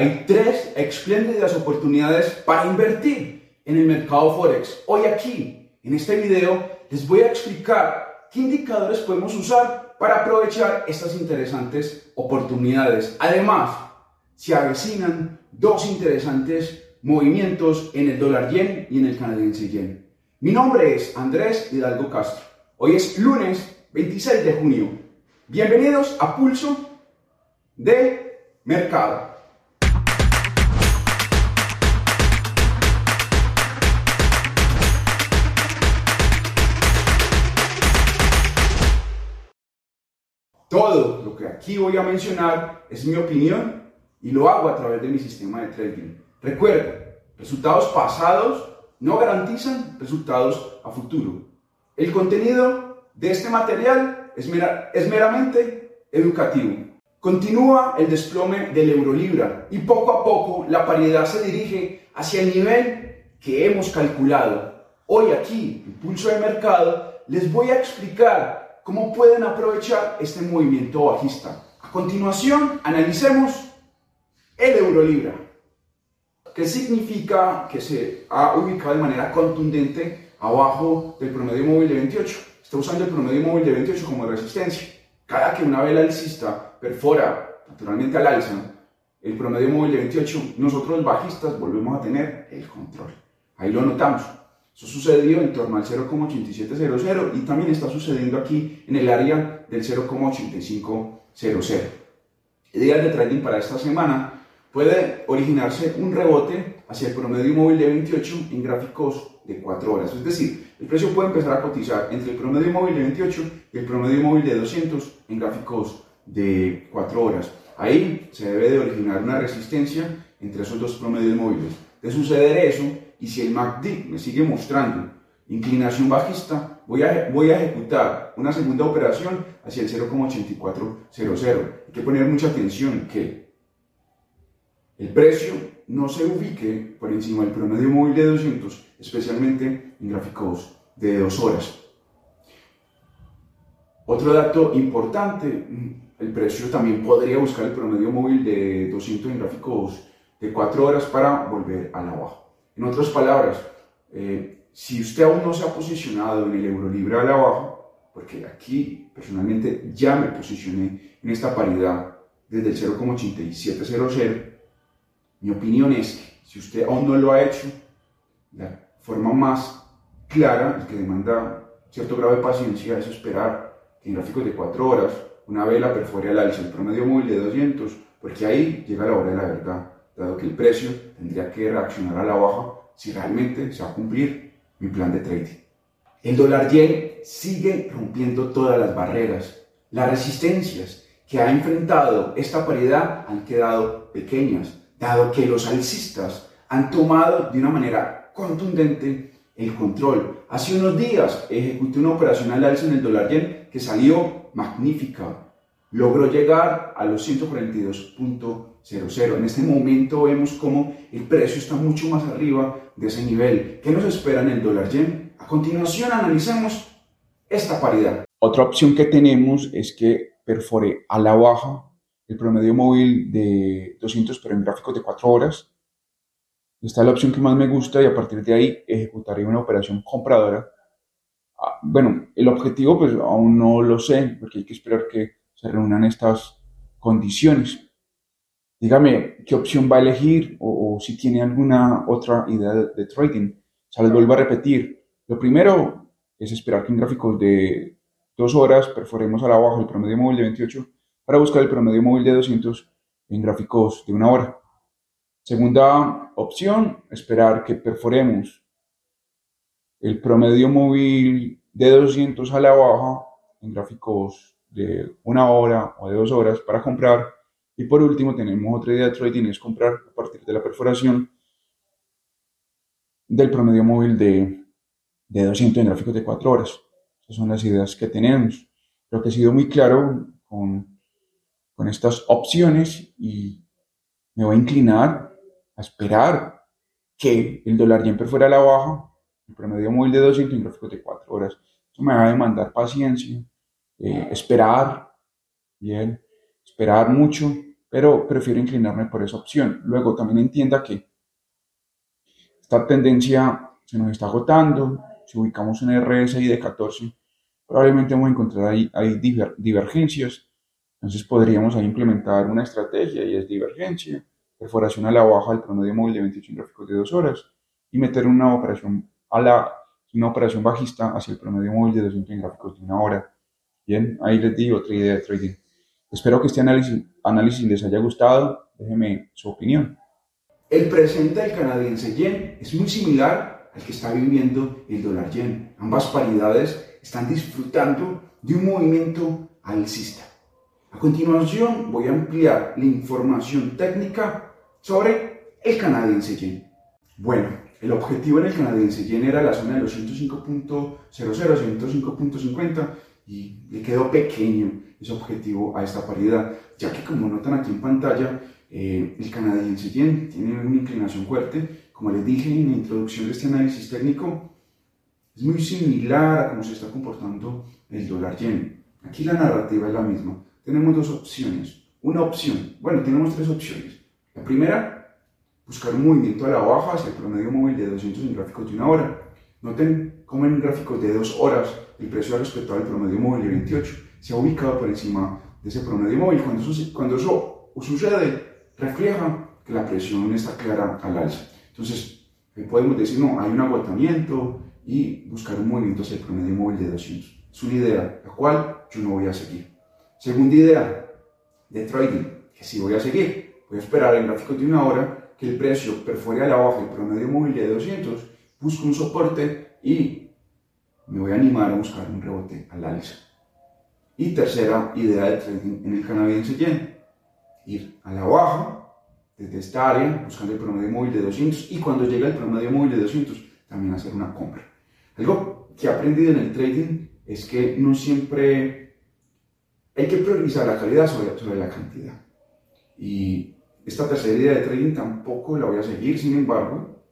Hay tres espléndidas oportunidades para invertir en el mercado Forex. Hoy aquí, en este video, les voy a explicar qué indicadores podemos usar para aprovechar estas interesantes oportunidades. Además, se avecinan dos interesantes movimientos en el dólar yen y en el canadiense yen. Mi nombre es Andrés Hidalgo Castro. Hoy es lunes 26 de junio. Bienvenidos a Pulso de Mercado. Todo lo que aquí voy a mencionar es mi opinión y lo hago a través de mi sistema de trading. Recuerda, resultados pasados no garantizan resultados a futuro. El contenido de este material es, es meramente educativo. Continúa el desplome del euro-libra y poco a poco la paridad se dirige hacia el nivel que hemos calculado. Hoy aquí, en Pulso de Mercado, les voy a explicar cómo pueden aprovechar este movimiento bajista. A continuación, analicemos el euro-libra. ¿Qué significa que se ha ubicado de manera contundente abajo del promedio móvil de 28? Está usando el promedio móvil de 28 como resistencia. Cada que una vela alcista perfora naturalmente al alza el promedio móvil de 28, nosotros bajistas volvemos a tener el control. Ahí lo notamos. Eso sucedió en torno al 0,8700 y también está sucediendo aquí en el área del 0,8500. Días de trading para esta semana puede originarse un rebote hacia el promedio móvil de 28 en gráficos de 4 horas. Es decir, el precio puede empezar a cotizar entre el promedio móvil de 28 y el promedio móvil de 200 en gráficos de 4 horas. Ahí se debe de originar una resistencia entre esos dos promedios móviles. De suceder eso, y si el MACD me sigue mostrando inclinación bajista, voy a, voy a ejecutar una segunda operación hacia el 0,8400. Hay que poner mucha atención que el precio no se ubique por encima del promedio móvil de 200, especialmente en gráficos de 2 horas. Otro dato importante, el precio también podría buscar el promedio móvil de 200 en gráficos de 4 horas para volver a la baja. En otras palabras, eh, si usted aún no se ha posicionado en el euro libre a la baja, porque aquí personalmente ya me posicioné en esta paridad desde el 0,8700, mi opinión es que si usted aún no lo ha hecho, la forma más clara, que demanda cierto grado de paciencia, es esperar que en gráficos de 4 horas una vela perfore al alza el promedio móvil de 200, porque ahí llega la hora de la verdad, dado que el precio tendría que reaccionar a la baja si realmente se va a cumplir mi plan de trading. El dólar yen sigue rompiendo todas las barreras. Las resistencias que ha enfrentado esta paridad han quedado pequeñas dado que los alcistas han tomado de una manera contundente el control. Hace unos días ejecuté una operación al alza en el dólar yen que salió magnífica. Logró llegar a los 142.00. En este momento vemos como el precio está mucho más arriba de ese nivel. ¿Qué nos espera en el dólar yen? A continuación analicemos esta paridad. Otra opción que tenemos es que perfore a la baja el promedio móvil de 200, pero en gráficos de 4 horas. Esta es la opción que más me gusta y a partir de ahí ejecutaré una operación compradora. Ah, bueno, el objetivo pues aún no lo sé, porque hay que esperar que se reúnan estas condiciones. Dígame qué opción va a elegir o, si tiene alguna otra idea de, trading. O sea, les vuelvo a repetir. Lo primero es esperar que en gráficos de 2 horas perforemos a la baja el promedio móvil de 28 para buscar el promedio móvil de 200 en gráficos de una hora. Segunda opción, esperar que perforemos el promedio móvil de 200 a la baja en gráficos de una hora o de dos horas para comprar. Y por último, tenemos otra idea de trading, es comprar a partir de la perforación del promedio móvil de, de 200 en gráficos de 4 horas. Esas son las ideas que tenemos. Creo que he sido muy claro con con estas opciones y me voy a inclinar a esperar que el dólar yen fuera a la baja, el promedio móvil de 200 en gráficos de 4 horas. Eso me va a demandar paciencia, eh, esperar, bien, esperar mucho pero prefiero inclinarme por esa opción. Luego también entienda que esta tendencia se nos está agotando, si ubicamos en RSI de 14, probablemente vamos a encontrar ahí, divergencias, entonces podríamos ahí implementar una estrategia y es divergencia, perforación a la baja del promedio móvil de 28 gráficos de 2 horas y meter una operación a la una operación bajista hacia el promedio móvil de 200 gráficos de una hora. Bien, ahí les di otra idea de trading. Espero que este análisis, análisis les haya gustado. Déjenme su opinión. El presente del canadiense yen es muy similar al que está viviendo el dólar yen. Ambas paridades están disfrutando de un movimiento alcista. A continuación voy a ampliar la información técnica sobre el canadiense yen. Bueno, el objetivo en el canadiense yen era la zona de los 105.00, 105.50 y le quedó pequeño ese objetivo a esta paridad, ya que como notan aquí en pantalla, eh, el canadiense yen tiene una inclinación fuerte. Como les dije en la introducción de este análisis técnico, es muy similar a cómo se está comportando el dólar yen. Aquí la narrativa es la misma. Tenemos dos opciones. Una opción, bueno, tenemos tres opciones. La primera, buscar un movimiento a la baja hacia el promedio móvil de 200 en gráficos de una hora. Noten cómo en gráficos de dos horas el precio ha respetado el promedio móvil de 28 se ha ubicado por encima de ese promedio móvil. Cuando eso, cuando eso sucede, refleja que la presión está clara al alza. Entonces, podemos decir, no, hay un agotamiento y buscar un movimiento hacia el promedio móvil de 200. Es una idea la cual yo no voy a seguir. Segunda idea de trading, que sí voy a seguir. Voy a esperar en gráfico de una hora que el precio perfore a la baja el promedio móvil de 200, busco un soporte y me voy a animar a buscar un rebote al alza. Y tercera idea de trading en el canadiense yen, ir a la baja desde esta área buscando el promedio móvil de 200 y cuando llega el promedio móvil de 200 también hacer una compra. Algo que he aprendido en el trading es que no siempre hay que priorizar la calidad sobre, sobre la cantidad. Y esta tercera idea de trading tampoco la voy a seguir, sin embargo,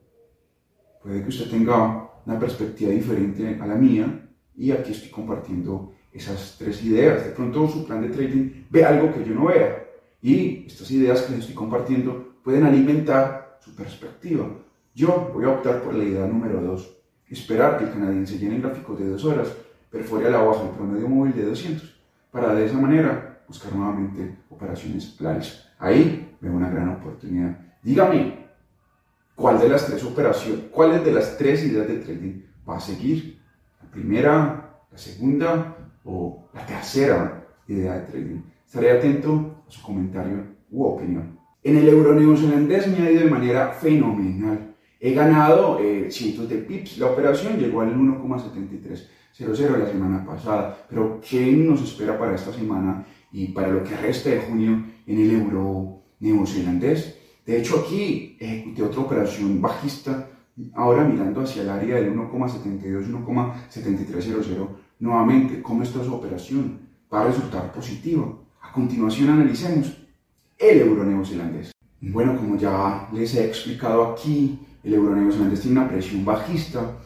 puede que usted tenga una perspectiva diferente a la mía y aquí estoy compartiendo esas tres ideas. De pronto su plan de trading ve algo que yo no vea y estas ideas que les estoy compartiendo pueden alimentar su perspectiva. Yo voy a optar por la idea número dos, esperar que el canadiense llene gráficos de dos horas, perfore a la baja el promedio móvil de 200, para de esa manera buscar nuevamente operaciones claras. Ahí veo una gran oportunidad. Dígame, ¿cuál de las tres operaciones, cuáles de las tres ideas de trading va a seguir? La primera, la segunda o la tercera idea de trading. Estaré atento a su comentario u opinión. En el euro neozelandés me ha ido de manera fenomenal. He ganado eh, cientos de pips. La operación llegó al 1,7300 la semana pasada. Pero ¿qué nos espera para esta semana y para lo que resta de junio en el euro neozelandés? De hecho, aquí ejecuté otra operación bajista, ahora mirando hacia el área del 1,72-1,7300 nuevamente cómo está su operación. Va a resultar positiva. A continuación analicemos el euro neozelandés. Bueno, como ya les he explicado aquí, el euro neozelandés tiene una presión bajista.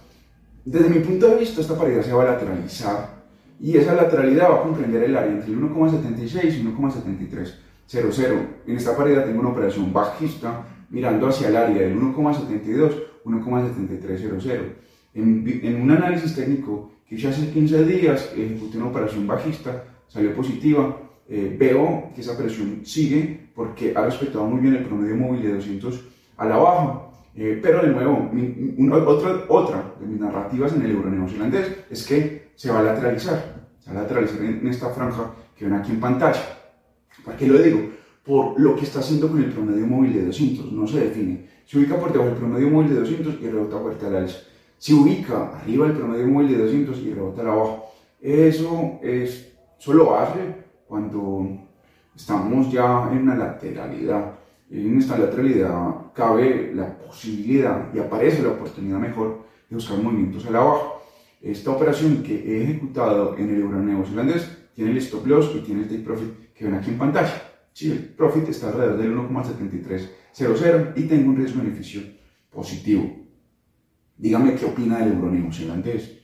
Desde mi punto de vista, esta paridad se va a lateralizar y esa lateralidad va a comprender el área entre el 1,76 y 1,7300. En esta paridad tengo una operación bajista mirando hacia el área del 1,72, 1,7300. En, en un análisis técnico que hace 15 días ejecuté una operación bajista, salió positiva, eh, veo que esa presión sigue porque ha respetado muy bien el promedio móvil de 200 a la baja. Eh, pero de nuevo, otra, otra de mis narrativas en el euro neozelandés es que se va a lateralizar, se va a lateralizar en, esta franja que ven aquí en pantalla. ¿Para qué lo digo? Por lo que está haciendo con el promedio móvil de 200, no se define. Se ubica por debajo del promedio móvil de 200 y rebota fuerte al alza se ubica arriba del promedio móvil de 200 y rebota la baja. Eso, es, solo hace cuando estamos ya en una lateralidad. En esta lateralidad cabe la posibilidad y aparece la oportunidad mejor de buscar movimientos a la baja. Esta operación que he ejecutado en el euro neozelandés tiene el stop loss y tiene el take profit que ven aquí en pantalla. Sí, el profit está alrededor del 1,7300 y tengo un riesgo beneficio positivo. Dígame qué opina del euro neozelandés.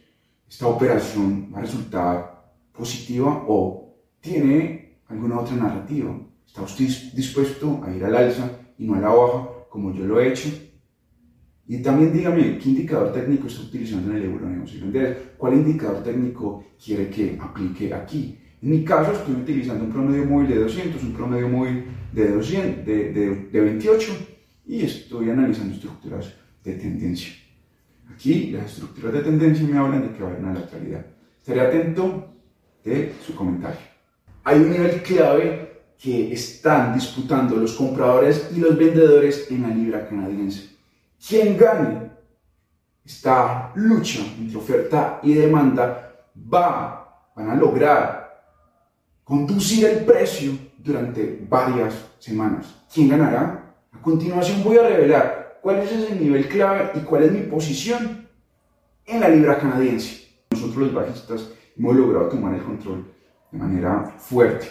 ¿Esta operación va a resultar positiva o tiene alguna otra narrativa? ¿Está usted dispuesto a ir al alza y no a la baja como yo lo he hecho? Y también dígame, ¿qué indicador técnico está utilizando en el euro ¿Cuál indicador técnico quiere que aplique aquí? En mi caso estoy utilizando un promedio móvil de 200, un promedio móvil de, 200, de, de, de 28 y estoy analizando estructuras de tendencia. Aquí las estructuras de tendencia me hablan de que va a haber una lateralidad. Estaré atento de su comentario. Hay un nivel clave que están disputando los compradores y los vendedores en la libra canadiense. Quien gane esta lucha entre oferta y demanda va, van a lograr conducir el precio durante varias semanas. ¿Quién ganará? A continuación voy a revelar cuál es ese nivel clave y cuál es mi posición en la libra canadiense. Nosotros los bajistas hemos logrado tomar el control de manera fuerte.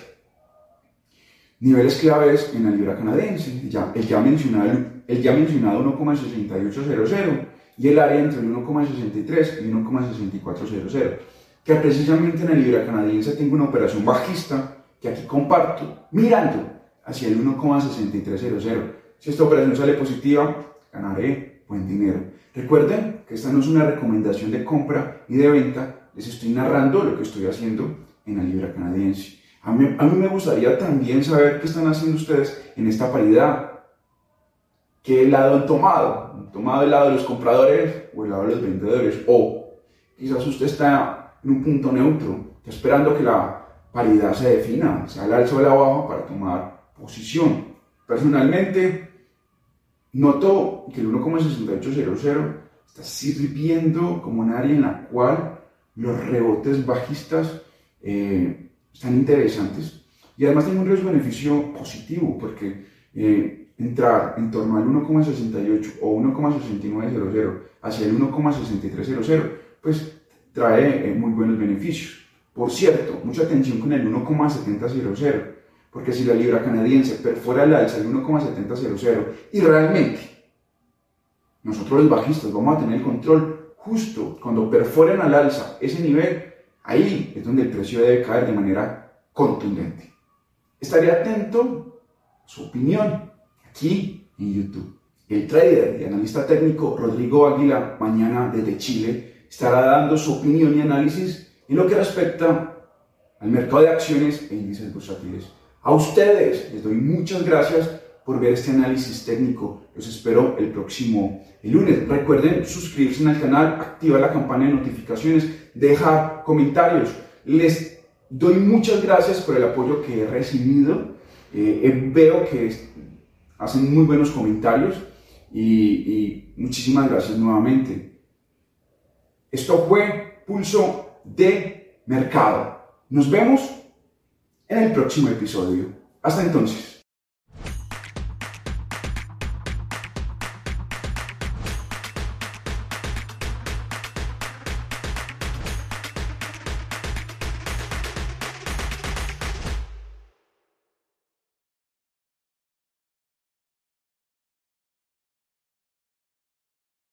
Niveles claves en la libra canadiense, el ya, mencionado, el ya mencionado 1,6800 y el área entre el 1,63 y 1,6400 que precisamente en el libra canadiense tengo una operación bajista que aquí comparto, mirando hacia el 1,6300. Si esta operación sale positiva, ganaré buen dinero. Recuerden que esta no es una recomendación de compra y de venta, les estoy narrando lo que estoy haciendo en la libra canadiense. A mí, a mí me gustaría también saber qué están haciendo ustedes en esta paridad. ¿Qué lado han tomado? ¿Han tomado el lado de los compradores o el lado de los vendedores? O quizás usted está en un punto neutro, esperando que la paridad se defina, sea al alza o al baja para tomar posición. Personalmente, noto que el 1,6800 está sirviendo como un área en la cual los rebotes bajistas eh, están interesantes y además tiene un riesgo-beneficio positivo porque eh, entrar en torno al 1,68 o 1,6900 hacia el 1,6300 pues trae eh, muy buenos beneficios. Por cierto, mucha atención con el 1,7000, porque si la libra canadiense perfora el alza el 1,7000 y realmente nosotros los bajistas vamos a tener el control justo cuando perforen al alza ese nivel, ahí es donde el precio debe caer de manera contundente. Estaré atento a su opinión aquí en YouTube. El trader y analista técnico Rodrigo Águila, mañana desde Chile, estará dando su opinión y análisis en lo que respecta al mercado de acciones e índices bursátiles. A ustedes les doy muchas gracias por ver este análisis técnico. Los espero el próximo lunes. Recuerden suscribirse al canal, activar la campana de notificaciones, dejar comentarios. Les doy muchas gracias por el apoyo que he recibido. Eh, eh, veo que hacen muy buenos comentarios y muchísimas gracias nuevamente. Esto fue Pulso de Mercado. Nos vemos en el próximo episodio. Hasta entonces.